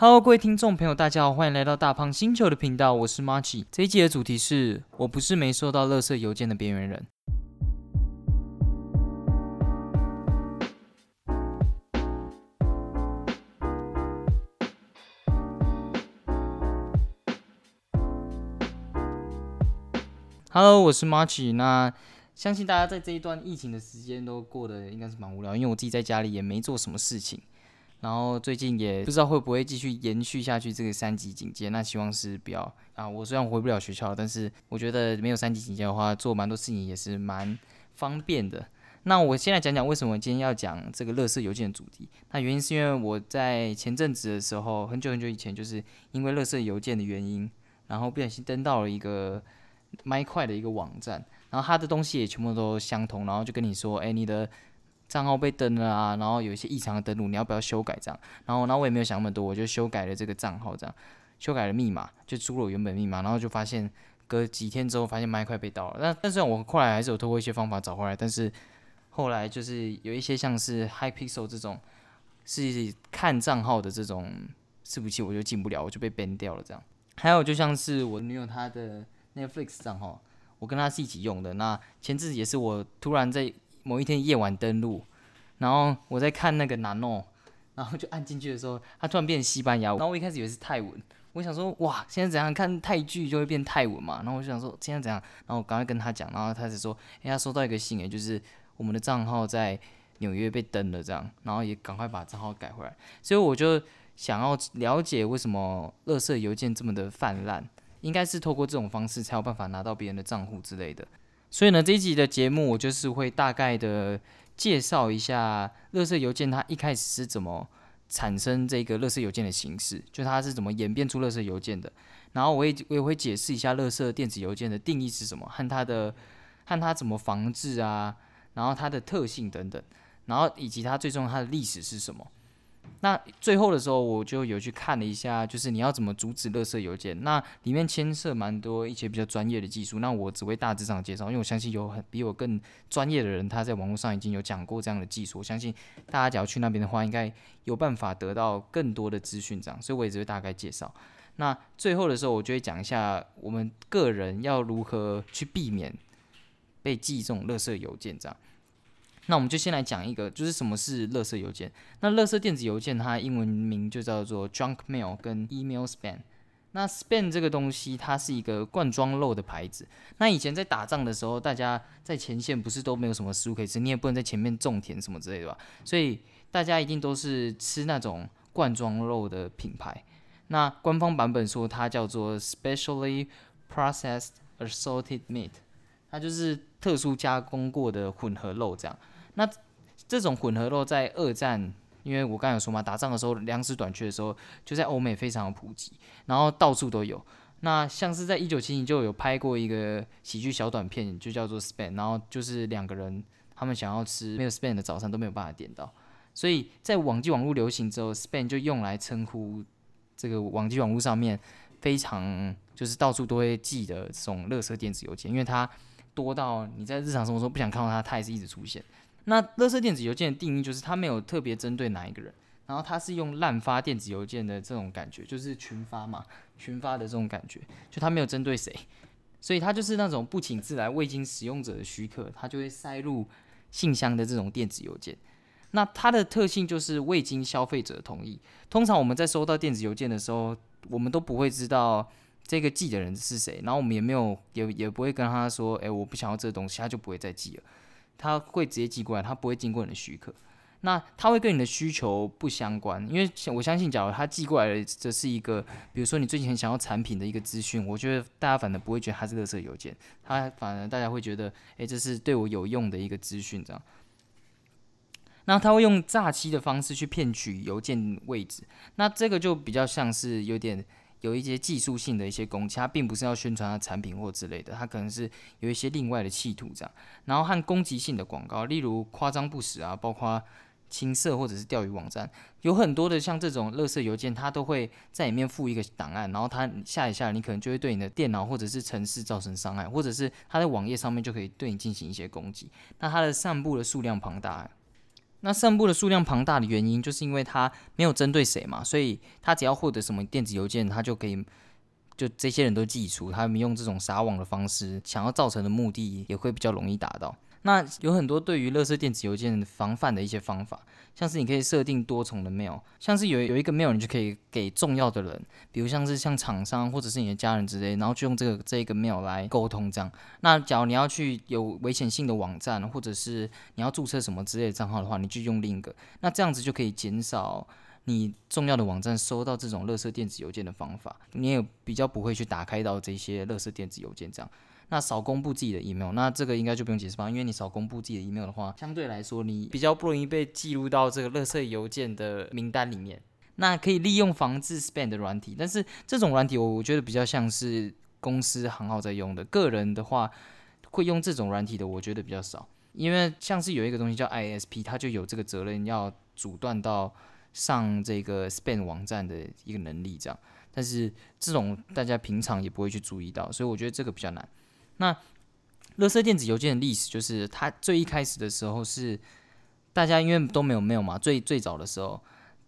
Hello，各位听众朋友，大家好，欢迎来到大胖星球的频道，我是 Marchi。这一集的主题是我不是没收到垃圾邮件的边缘人。Hello，我是 Marchi。那相信大家在这一段疫情的时间都过得应该是蛮无聊，因为我自己在家里也没做什么事情。然后最近也不知道会不会继续延续下去这个三级警戒，那希望是不要啊。我虽然回不了学校，但是我觉得没有三级警戒的话，做蛮多事情也是蛮方便的。那我先来讲讲为什么今天要讲这个乐色邮件的主题。那原因是因为我在前阵子的时候，很久很久以前，就是因为乐色邮件的原因，然后不小心登到了一个麦块的一个网站，然后它的东西也全部都相同，然后就跟你说，哎，你的。账号被登了啊，然后有一些异常的登录，你要不要修改这样？然后，然后我也没有想那么多，我就修改了这个账号，这样修改了密码，就输入原本密码，然后就发现隔几天之后发现麦块被盗了。那但是我后来还是有通过一些方法找回来，但是后来就是有一些像是 High Pixel 这种是看账号的这种伺服器，我就进不了，我就被 ban 掉了这样。还有就像是我女友她的 Netflix 账号，我跟她是一起用的，那前阵子也是我突然在。某一天夜晚登录，然后我在看那个南哦，然后就按进去的时候，它突然变成西班牙文。然后我一开始以为是泰文，我想说哇，现在怎样看泰剧就会变泰文嘛？然后我就想说现在怎样？然后我赶快跟他讲，然后他就说，哎，他收到一个信，哎，就是我们的账号在纽约被登了，这样，然后也赶快把账号改回来。所以我就想要了解为什么垃圾邮件这么的泛滥，应该是透过这种方式才有办法拿到别人的账户之类的。所以呢，这一集的节目我就是会大概的介绍一下乐色邮件它一开始是怎么产生这个乐色邮件的形式，就它是怎么演变出乐色邮件的。然后我也我也会解释一下乐色电子邮件的定义是什么，和它的和它怎么防治啊，然后它的特性等等，然后以及它最终它的历史是什么。那最后的时候，我就有去看了一下，就是你要怎么阻止垃圾邮件。那里面牵涉蛮多一些比较专业的技术。那我只会大致上介绍，因为我相信有很比我更专业的人，他在网络上已经有讲过这样的技术。我相信大家只要去那边的话，应该有办法得到更多的资讯。这样，所以我也只会大概介绍。那最后的时候，我就会讲一下我们个人要如何去避免被寄这种垃圾邮件这样。那我们就先来讲一个，就是什么是垃圾邮件。那垃圾电子邮件，它英文名就叫做 junk mail 跟 email spam。那 spam 这个东西，它是一个罐装肉的牌子。那以前在打仗的时候，大家在前线不是都没有什么食物可以吃，你也不能在前面种田什么之类的吧？所以大家一定都是吃那种罐装肉的品牌。那官方版本说它叫做 specially processed assorted meat，它就是特殊加工过的混合肉这样。那这种混合肉在二战，因为我刚才有说嘛，打仗的时候粮食短缺的时候，就在欧美非常的普及，然后到处都有。那像是在一九七零就有拍过一个喜剧小短片，就叫做 Span，然后就是两个人他们想要吃没有 Span 的早餐都没有办法点到，所以在网际网络流行之后，Span 就用来称呼这个网际网络上面非常就是到处都会寄的这种垃圾电子邮件，因为它多到你在日常生活中不想看到它，它也是一直出现。那垃圾电子邮件的定义就是，它没有特别针对哪一个人，然后它是用滥发电子邮件的这种感觉，就是群发嘛，群发的这种感觉，就它没有针对谁，所以它就是那种不请自来、未经使用者的许可，它就会塞入信箱的这种电子邮件。那它的特性就是未经消费者同意。通常我们在收到电子邮件的时候，我们都不会知道这个寄的人是谁，然后我们也没有也也不会跟他说，哎，我不想要这东西，他就不会再寄了。他会直接寄过来，他不会经过你的许可。那他会跟你的需求不相关，因为我相信，假如他寄过来的这是一个，比如说你最近很想要产品的一个资讯，我觉得大家反而不会觉得它是垃圾邮件，他反而大家会觉得，诶，这是对我有用的一个资讯，这样。那他会用诈欺的方式去骗取邮件位置，那这个就比较像是有点。有一些技术性的一些攻击，它并不是要宣传它产品或之类的，它可能是有一些另外的企图这样。然后和攻击性的广告，例如夸张不实啊，包括青色或者是钓鱼网站，有很多的像这种垃圾邮件，它都会在里面附一个档案，然后它下一下，你可能就会对你的电脑或者是城市造成伤害，或者是它在网页上面就可以对你进行一些攻击。那它的散布的数量庞大。那散布的数量庞大的原因，就是因为它没有针对谁嘛，所以他只要获得什么电子邮件，他就可以就这些人都寄出，他们用这种撒网的方式，想要造成的目的也会比较容易达到。那有很多对于垃圾电子邮件防范的一些方法，像是你可以设定多重的 mail，像是有有一个 mail 你就可以给重要的人，比如像是像厂商或者是你的家人之类，然后就用这个这一个 mail 来沟通这样。那假如你要去有危险性的网站，或者是你要注册什么之类的账号的话，你就用另一个，那这样子就可以减少你重要的网站收到这种垃圾电子邮件的方法，你也比较不会去打开到这些垃圾电子邮件这样。那少公布自己的 email，那这个应该就不用解释吧？因为你少公布自己的 email 的话，相对来说你比较不容易被记录到这个垃圾邮件的名单里面。那可以利用防治 spam 的软体，但是这种软体我我觉得比较像是公司行号在用的，个人的话会用这种软体的，我觉得比较少。因为像是有一个东西叫 ISP，它就有这个责任要阻断到上这个 spam 网站的一个能力这样。但是这种大家平常也不会去注意到，所以我觉得这个比较难。那，乐色电子邮件的历史就是，它最一开始的时候是，大家因为都没有 mail 嘛，最最早的时候，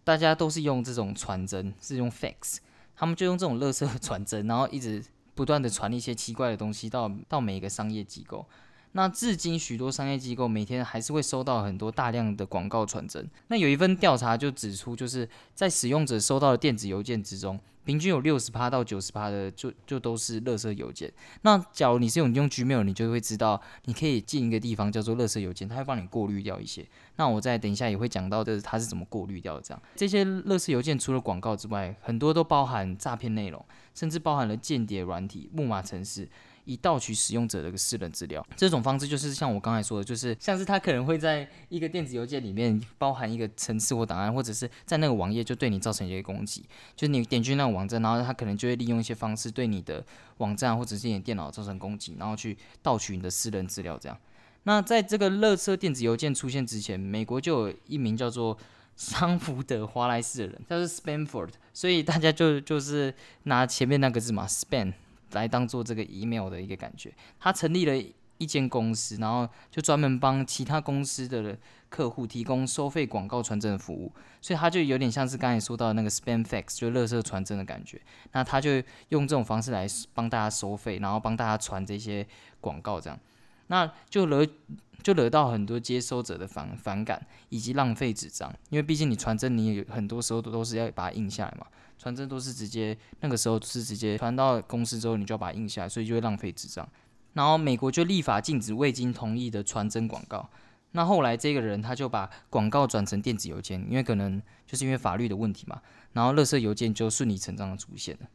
大家都是用这种传真，是用 fax，他们就用这种乐色传真，然后一直不断的传一些奇怪的东西到到每一个商业机构。那至今，许多商业机构每天还是会收到很多大量的广告传真。那有一份调查就指出，就是在使用者收到的电子邮件之中，平均有六十趴到九十趴的就就都是垃圾邮件。那假如你是用用 Gmail，你就会知道，你可以进一个地方叫做垃圾邮件，它会帮你过滤掉一些。那我再等一下也会讲到，就是它是怎么过滤掉的。这样，这些垃圾邮件除了广告之外，很多都包含诈骗内容，甚至包含了间谍软体、木马程式。以盗取使用者的个私人资料，这种方式就是像我刚才说的，就是像是他可能会在一个电子邮件里面包含一个程式或档案，或者是在那个网页就对你造成一些攻击，就是你点击那个网站，然后他可能就会利用一些方式对你的网站或者是你的电脑造成攻击，然后去盗取你的私人资料。这样，那在这个乐色电子邮件出现之前，美国就有一名叫做桑福德华莱士的人，他是 Spanford，所以大家就就是拿前面那个字嘛，Span。来当做这个 email 的一个感觉，他成立了一间公司，然后就专门帮其他公司的客户提供收费广告传真的服务，所以他就有点像是刚才说到那个 spam fax，就乐色传真的感觉。那他就用这种方式来帮大家收费，然后帮大家传这些广告，这样，那就惹就惹到很多接收者的反反感以及浪费纸张，因为毕竟你传真，你有很多时候都都是要把它印下来嘛。传真都是直接，那个时候是直接传到公司之后，你就要把它印下来，所以就会浪费纸张。然后美国就立法禁止未经同意的传真广告。那后来这个人他就把广告转成电子邮件，因为可能就是因为法律的问题嘛。然后垃圾邮件就顺理成章的出现了。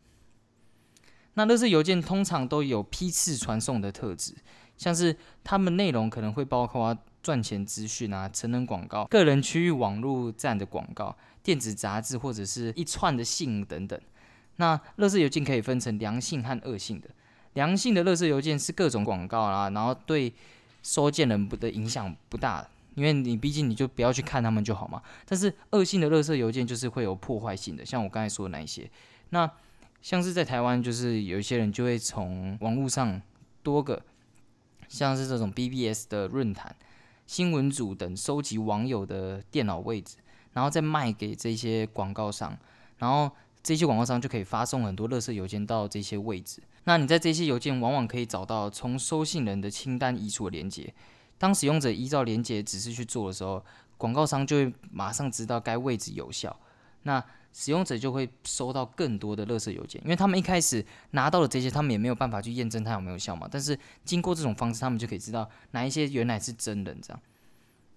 那垃圾邮件通常都有批次传送的特质，像是他们内容可能会包括赚钱资讯啊、成人广告、个人区域网络站的广告。电子杂志或者是一串的信等等，那乐色邮件可以分成良性和恶性的。良性的乐色邮件是各种广告啦，然后对收件人不的影响不大，因为你毕竟你就不要去看他们就好嘛。但是恶性的乐色邮件就是会有破坏性的，像我刚才说的那一些。那像是在台湾，就是有一些人就会从网络上多个，像是这种 BBS 的论坛、新闻组等收集网友的电脑位置。然后再卖给这些广告商，然后这些广告商就可以发送很多垃圾邮件到这些位置。那你在这些邮件往往可以找到从收信人的清单移除的连接。当使用者依照连接指示去做的时候，广告商就会马上知道该位置有效。那使用者就会收到更多的垃圾邮件，因为他们一开始拿到了这些，他们也没有办法去验证它有没有效嘛。但是经过这种方式，他们就可以知道哪一些原来是真人这样。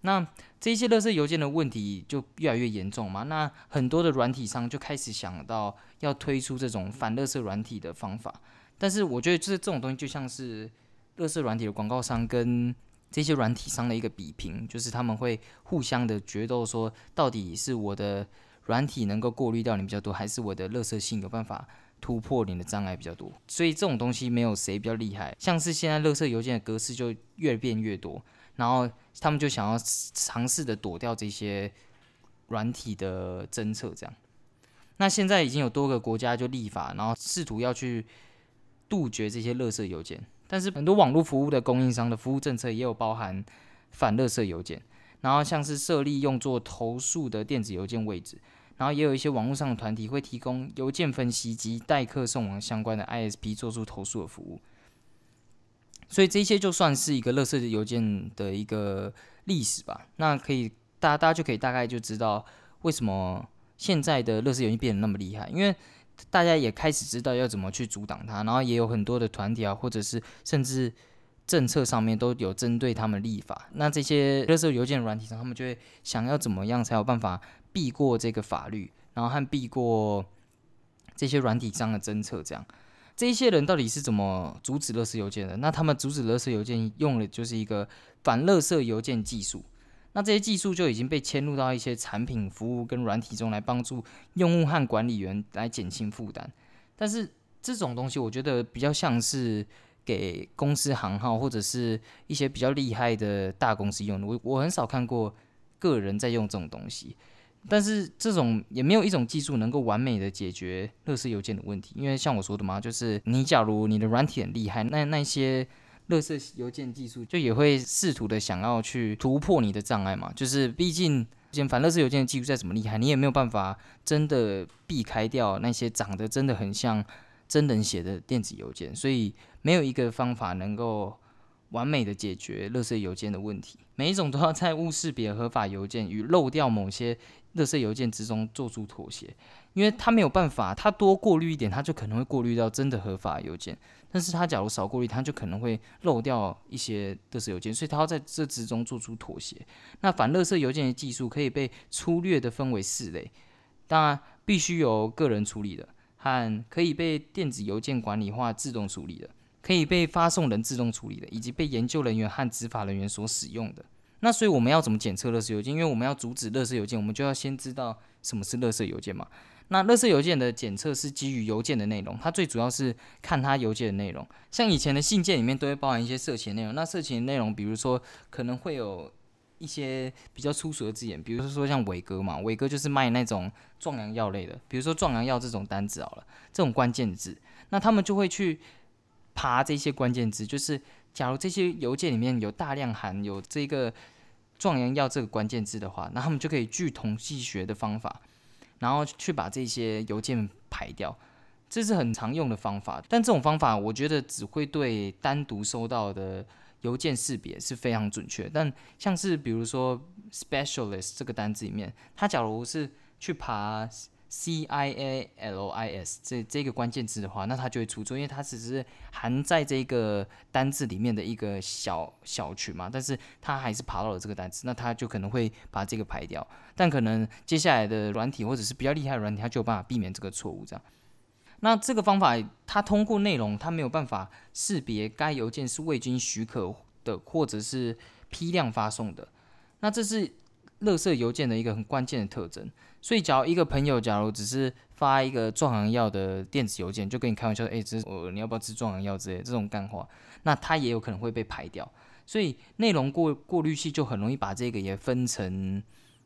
那这些垃圾邮件的问题就越来越严重嘛？那很多的软体商就开始想到要推出这种反垃圾软体的方法。但是我觉得就是这种东西就像是垃圾软体的广告商跟这些软体商的一个比拼，就是他们会互相的决斗，说到底是我的软体能够过滤掉你比较多，还是我的乐色性有办法突破你的障碍比较多？所以这种东西没有谁比较厉害。像是现在乐色邮件的格式就越变越多。然后他们就想要尝试的躲掉这些软体的侦测，这样。那现在已经有多个国家就立法，然后试图要去杜绝这些垃圾邮件。但是很多网络服务的供应商的服务政策也有包含反垃圾邮件。然后像是设立用作投诉的电子邮件位置，然后也有一些网络上的团体会提供邮件分析及代客送往相关的 ISP 做出投诉的服务。所以这些就算是一个垃圾邮件的一个历史吧。那可以，大家大家就可以大概就知道为什么现在的垃圾邮件变得那么厉害，因为大家也开始知道要怎么去阻挡它，然后也有很多的团体啊，或者是甚至政策上面都有针对他们立法。那这些垃圾邮件软体上，他们就会想要怎么样才有办法避过这个法律，然后和避过这些软体上的侦测，这样。这一些人到底是怎么阻止垃圾邮件的？那他们阻止垃圾邮件用的就是一个反垃圾邮件技术。那这些技术就已经被嵌入到一些产品、服务跟软体中来帮助用户和管理员来减轻负担。但是这种东西，我觉得比较像是给公司行号或者是一些比较厉害的大公司用的。我我很少看过个人在用这种东西。但是这种也没有一种技术能够完美的解决垃圾邮件的问题，因为像我说的嘛，就是你假如你的软体很厉害，那那些垃圾邮件技术就也会试图的想要去突破你的障碍嘛。就是毕竟，反垃圾邮件的技术再怎么厉害，你也没有办法真的避开掉那些长得真的很像真人写的电子邮件，所以没有一个方法能够。完美的解决垃圾邮件的问题，每一种都要在物识别合法邮件与漏掉某些垃圾邮件之中做出妥协，因为他没有办法，他多过滤一点，他就可能会过滤到真的合法邮件，但是他假如少过滤，他就可能会漏掉一些垃圾邮件，所以他要在这之中做出妥协。那反垃圾邮件的技术可以被粗略的分为四类，当然必须由个人处理的，和可以被电子邮件管理化自动处理的。可以被发送人自动处理的，以及被研究人员和执法人员所使用的。那所以我们要怎么检测垃圾邮件？因为我们要阻止垃圾邮件，我们就要先知道什么是垃圾邮件嘛。那垃圾邮件的检测是基于邮件的内容，它最主要是看它邮件的内容。像以前的信件里面都会包含一些色情内容，那色情内容，比如说可能会有一些比较粗俗的字眼，比如说像伟哥嘛，伟哥就是卖那种壮阳药类的，比如说壮阳药这种单子好了，这种关键字，那他们就会去。爬这些关键字，就是假如这些邮件里面有大量含有这个壮阳药这个关键字的话，那他们就可以据统计学的方法，然后去把这些邮件排掉。这是很常用的方法，但这种方法我觉得只会对单独收到的邮件识别是非常准确。但像是比如说 specialist 这个单字里面，它假如是去爬。C I A L I S 这这个关键字的话，那它就会出错，因为它只是含在这个单字里面的一个小小群嘛，但是它还是爬到了这个单词，那它就可能会把这个排掉。但可能接下来的软体或者是比较厉害的软体，它就有办法避免这个错误。这样，那这个方法它通过内容，它没有办法识别该邮件是未经许可的或者是批量发送的。那这是。垃圾邮件的一个很关键的特征，所以假如一个朋友假如只是发一个壮阳药的电子邮件，就跟你开玩笑，哎，这我你要不要吃壮阳药之类这种干话，那他也有可能会被排掉。所以内容过过滤器就很容易把这个也分成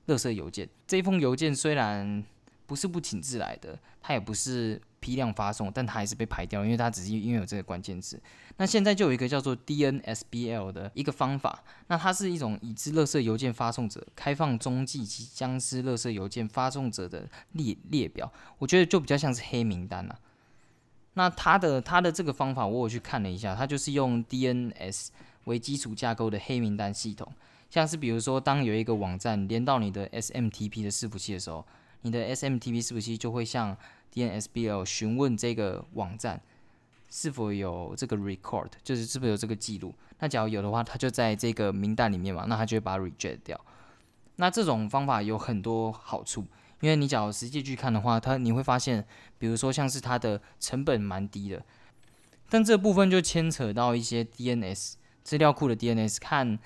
垃圾邮件。这封邮件虽然不是不请自来的，它也不是。批量发送，但它还是被排掉，因为它只是因为有这个关键字。那现在就有一个叫做 DNSBL 的一个方法，那它是一种已知垃圾邮件发送者开放中继及僵尸垃圾邮件发送者的列列表，我觉得就比较像是黑名单了。那它的它的这个方法，我有去看了一下，它就是用 DNS 为基础架构的黑名单系统，像是比如说，当有一个网站连到你的 SMTP 的伺服器的时候，你的 SMTP 是不是就会像 DNSBL 询问这个网站是否有这个 record，就是是不是有这个记录。那假如有的话，它就在这个名单里面嘛，那它就会把它 reject 掉。那这种方法有很多好处，因为你假如实际去看的话，它你会发现，比如说像是它的成本蛮低的，但这部分就牵扯到一些 DNS 资料库的 DNS 看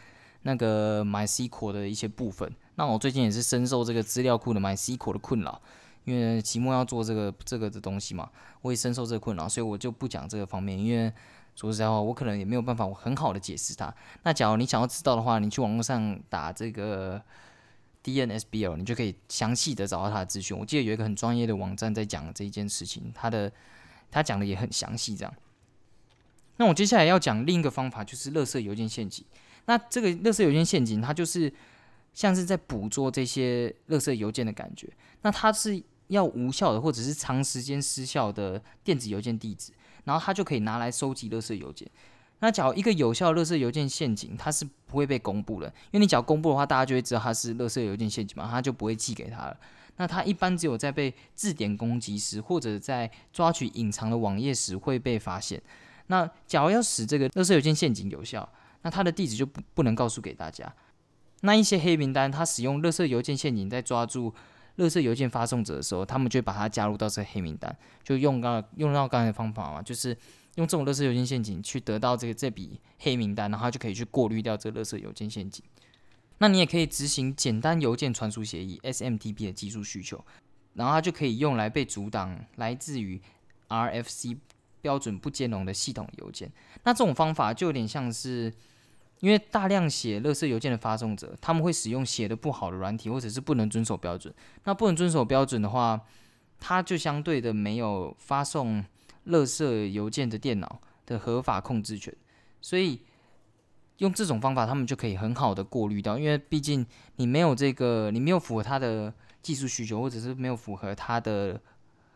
那个 MySQL 的一些部分。那我最近也是深受这个资料库的 MySQL 的困扰。因为期末要做这个这个的东西嘛，我也深受这个困扰，所以我就不讲这个方面。因为说实在话，我可能也没有办法很好的解释它。那假如你想要知道的话，你去网络上打这个 DNSBL，你就可以详细的找到它的资讯。我记得有一个很专业的网站在讲这一件事情，它的它讲的也很详细。这样，那我接下来要讲另一个方法，就是垃圾邮件陷阱。那这个垃圾邮件陷阱，它就是像是在捕捉这些垃圾邮件的感觉。那它是要无效的或者是长时间失效的电子邮件地址，然后它就可以拿来收集垃圾邮件。那假如一个有效垃圾邮件陷阱，它是不会被公布的，因为你只要公布的话，大家就会知道它是垃圾邮件陷阱嘛，它就不会寄给他了。那它一般只有在被字典攻击时，或者在抓取隐藏的网页时会被发现。那假如要使这个垃圾邮件陷阱有效，那它的地址就不不能告诉给大家。那一些黑名单，它使用垃圾邮件陷阱在抓住垃圾邮件发送者的时候，他们就把它加入到这个黑名单，就用刚用到刚才的方法嘛，就是。用这种垃圾邮件陷阱去得到这个这笔黑名单，然后就可以去过滤掉这个垃圾邮件陷阱。那你也可以执行简单邮件传输协议 （SMTP） 的技术需求，然后它就可以用来被阻挡来自于 RFC 标准不兼容的系统邮件。那这种方法就有点像是，因为大量写垃圾邮件的发送者，他们会使用写的不好的软体，或者是不能遵守标准。那不能遵守标准的话，它就相对的没有发送。垃圾邮件的电脑的合法控制权，所以用这种方法，他们就可以很好的过滤掉。因为毕竟你没有这个，你没有符合他的技术需求，或者是没有符合他的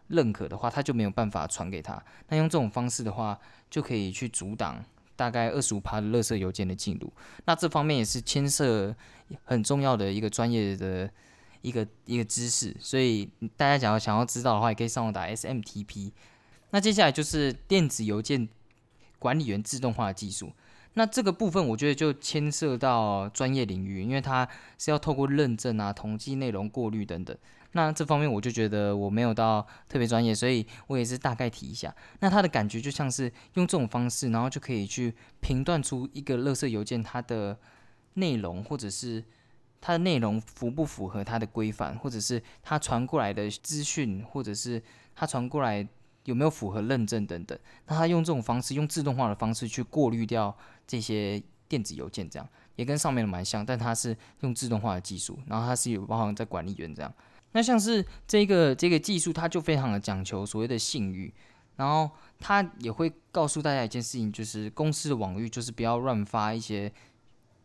认可的话，他就没有办法传给他。那用这种方式的话，就可以去阻挡大概二十五趴的垃圾邮件的进入。那这方面也是牵涉很重要的一个专业的一个一个知识。所以大家想要想要知道的话，也可以上网打 SMTP。那接下来就是电子邮件管理员自动化的技术。那这个部分我觉得就牵涉到专业领域，因为它是要透过认证啊、统计内容过滤等等。那这方面我就觉得我没有到特别专业，所以我也是大概提一下。那它的感觉就像是用这种方式，然后就可以去评断出一个垃圾邮件它的内容，或者是它的内容符不符合它的规范，或者是它传过来的资讯，或者是它传过来。有没有符合认证等等？那他用这种方式，用自动化的方式去过滤掉这些电子邮件，这样也跟上面的蛮像，但它是用自动化的技术，然后它是有包含在管理员这样。那像是这个这个技术，它就非常的讲求所谓的信誉，然后它也会告诉大家一件事情，就是公司的网域就是不要乱发一些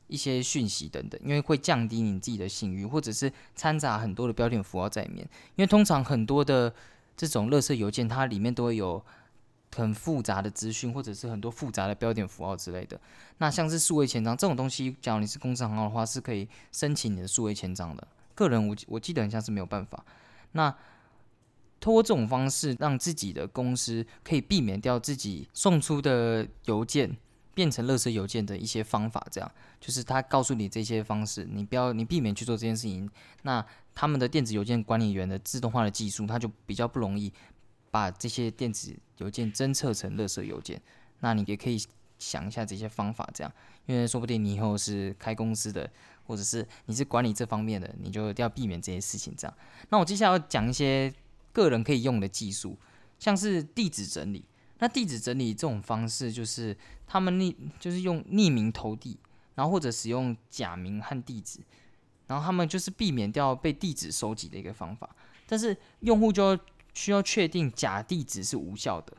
一些讯息等等，因为会降低你自己的信誉，或者是掺杂很多的标点符号在里面，因为通常很多的。这种垃圾邮件，它里面都会有很复杂的资讯，或者是很多复杂的标点符号之类的。那像是数位签章这种东西，假如你是公司行号的话，是可以申请你的数位签章的。个人我我记得很像是没有办法。那通过这种方式，让自己的公司可以避免掉自己送出的邮件变成垃圾邮件的一些方法，这样就是他告诉你这些方式，你不要你避免去做这件事情。那他们的电子邮件管理员的自动化的技术，它就比较不容易把这些电子邮件侦测成垃圾邮件。那你也可以想一下这些方法，这样，因为说不定你以后是开公司的，或者是你是管理这方面的，你就要避免这些事情。这样，那我接下来要讲一些个人可以用的技术，像是地址整理。那地址整理这种方式，就是他们匿，就是用匿名投递，然后或者使用假名和地址。然后他们就是避免掉被地址收集的一个方法，但是用户就需要确定假地址是无效的。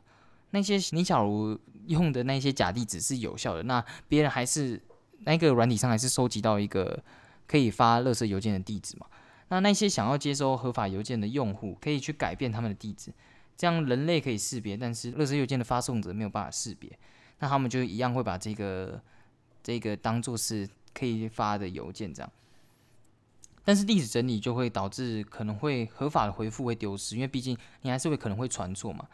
那些你假如用的那些假地址是有效的，那别人还是那个软体上还是收集到一个可以发垃圾邮件的地址嘛？那那些想要接收合法邮件的用户可以去改变他们的地址，这样人类可以识别，但是垃圾邮件的发送者没有办法识别，那他们就一样会把这个这个当做是可以发的邮件这样。但是地址整理就会导致可能会合法的回复会丢失，因为毕竟你还是会可能会传错嘛。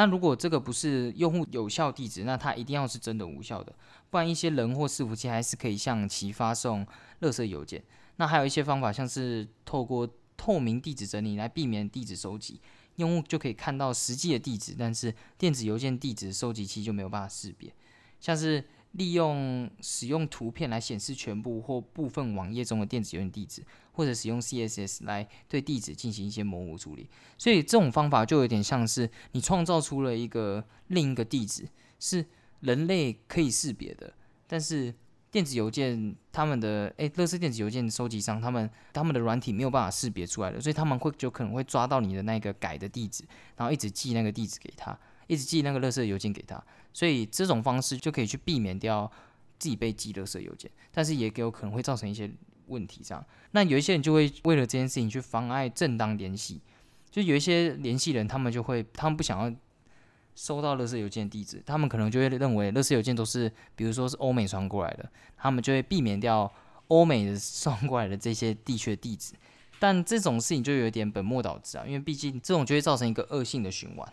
那如果这个不是用户有效地址，那它一定要是真的无效的，不然一些人或伺服器还是可以向其发送垃圾邮件。那还有一些方法，像是透过透明地址整理来避免地址收集，用户就可以看到实际的地址，但是电子邮件地址收集器就没有办法识别，像是。利用使用图片来显示全部或部分网页中的电子邮件地址，或者使用 CSS 来对地址进行一些模糊处理。所以这种方法就有点像是你创造出了一个另一个地址，是人类可以识别的，但是电子邮件他们的诶，乐视电子邮件收集商他们他们的软体没有办法识别出来的，所以他们会就可能会抓到你的那个改的地址，然后一直寄那个地址给他。一直寄那个垃圾邮件给他，所以这种方式就可以去避免掉自己被寄垃圾邮件，但是也有可能会造成一些问题这样。那有一些人就会为了这件事情去妨碍正当联系，就有一些联系人，他们就会他们不想要收到垃圾邮件地址，他们可能就会认为垃圾邮件都是比如说是欧美传过来的，他们就会避免掉欧美的送过来的这些地区的地址。但这种事情就有点本末倒置啊，因为毕竟这种就会造成一个恶性的循环，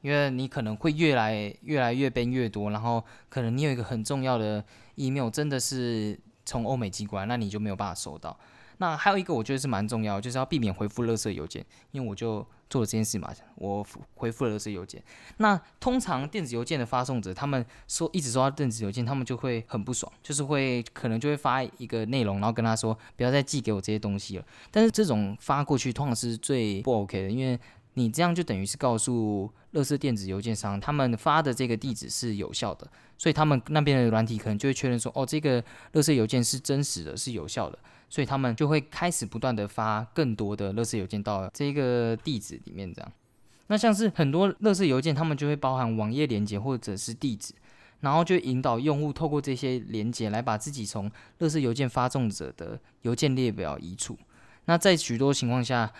因为你可能会越来越来越编越多，然后可能你有一个很重要的 email 真的是从欧美寄过来，那你就没有办法收到。那还有一个我觉得是蛮重要，就是要避免回复垃圾邮件，因为我就做了这件事嘛，我回复了垃圾邮件。那通常电子邮件的发送者，他们说一直收到电子邮件，他们就会很不爽，就是会可能就会发一个内容，然后跟他说不要再寄给我这些东西了。但是这种发过去通常是最不 OK 的，因为你这样就等于是告诉垃圾电子邮件商，他们发的这个地址是有效的，所以他们那边的软体可能就会确认说，哦，这个垃圾邮件是真实的，是有效的。所以他们就会开始不断的发更多的垃圾邮件到这个地址里面，这样。那像是很多垃圾邮件，他们就会包含网页连接或者是地址，然后就引导用户透过这些连接来把自己从垃圾邮件发送者的邮件列表移除。那在许多情况下，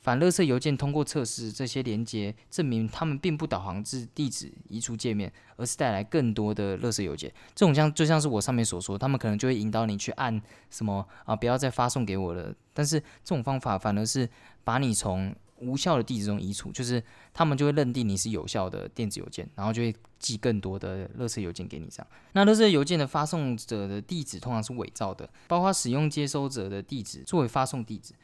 反垃圾邮件通过测试这些连接，证明他们并不导航至地址移除界面，而是带来更多的垃圾邮件。这种像就像是我上面所说，他们可能就会引导你去按什么啊，不要再发送给我了。但是这种方法反而是把你从无效的地址中移除，就是他们就会认定你是有效的电子邮件，然后就会寄更多的垃圾邮件给你。这样，那垃圾邮件的发送者的地址通常是伪造的，包括使用接收者的地址作为发送地址。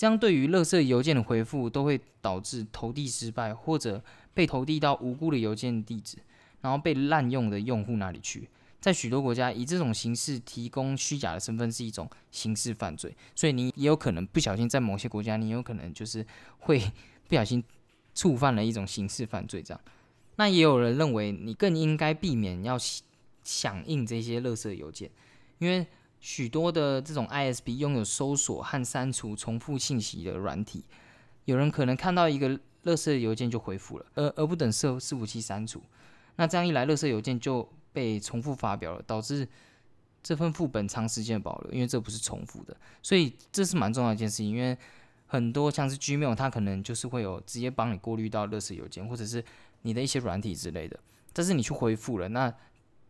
这样对于垃圾邮件的回复都会导致投递失败，或者被投递到无辜的邮件地址，然后被滥用的用户那里去。在许多国家，以这种形式提供虚假的身份是一种刑事犯罪，所以你也有可能不小心在某些国家，你有可能就是会不小心触犯了一种刑事犯罪。这样，那也有人认为你更应该避免要响应这些垃圾邮件，因为。许多的这种 ISP 拥有搜索和删除重复信息的软体，有人可能看到一个垃圾邮件就回复了，而而不等伺伺服器删除，那这样一来，垃圾邮件就被重复发表了，导致这份副本长时间保留，因为这不是重复的，所以这是蛮重要一件事情，因为很多像是 Gmail，它可能就是会有直接帮你过滤到垃圾邮件，或者是你的一些软体之类的，但是你去回复了，那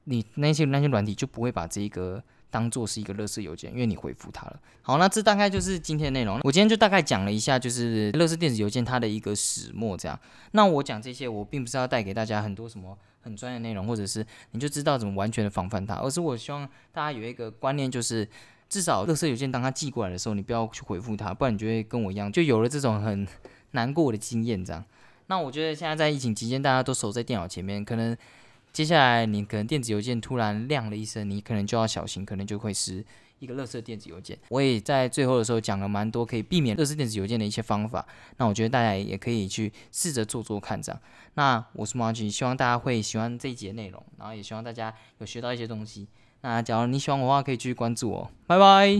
你那些那些软体就不会把这个。当做是一个垃圾邮件，因为你回复他了。好，那这大概就是今天的内容。我今天就大概讲了一下，就是垃圾电子邮件它的一个始末这样。那我讲这些，我并不是要带给大家很多什么很专业内容，或者是你就知道怎么完全的防范它，而是我希望大家有一个观念，就是至少垃圾邮件当它寄过来的时候，你不要去回复它，不然你就会跟我一样，就有了这种很难过的经验这样。那我觉得现在在疫情期间，大家都守在电脑前面，可能。接下来，你可能电子邮件突然亮了一声，你可能就要小心，可能就会是一个垃圾电子邮件。我也在最后的时候讲了蛮多可以避免垃圾电子邮件的一些方法。那我觉得大家也可以去试着做做看，这样。那我是马吉，希望大家会喜欢这一节内容，然后也希望大家有学到一些东西。那假如你喜欢我的话，可以继续关注我。拜拜。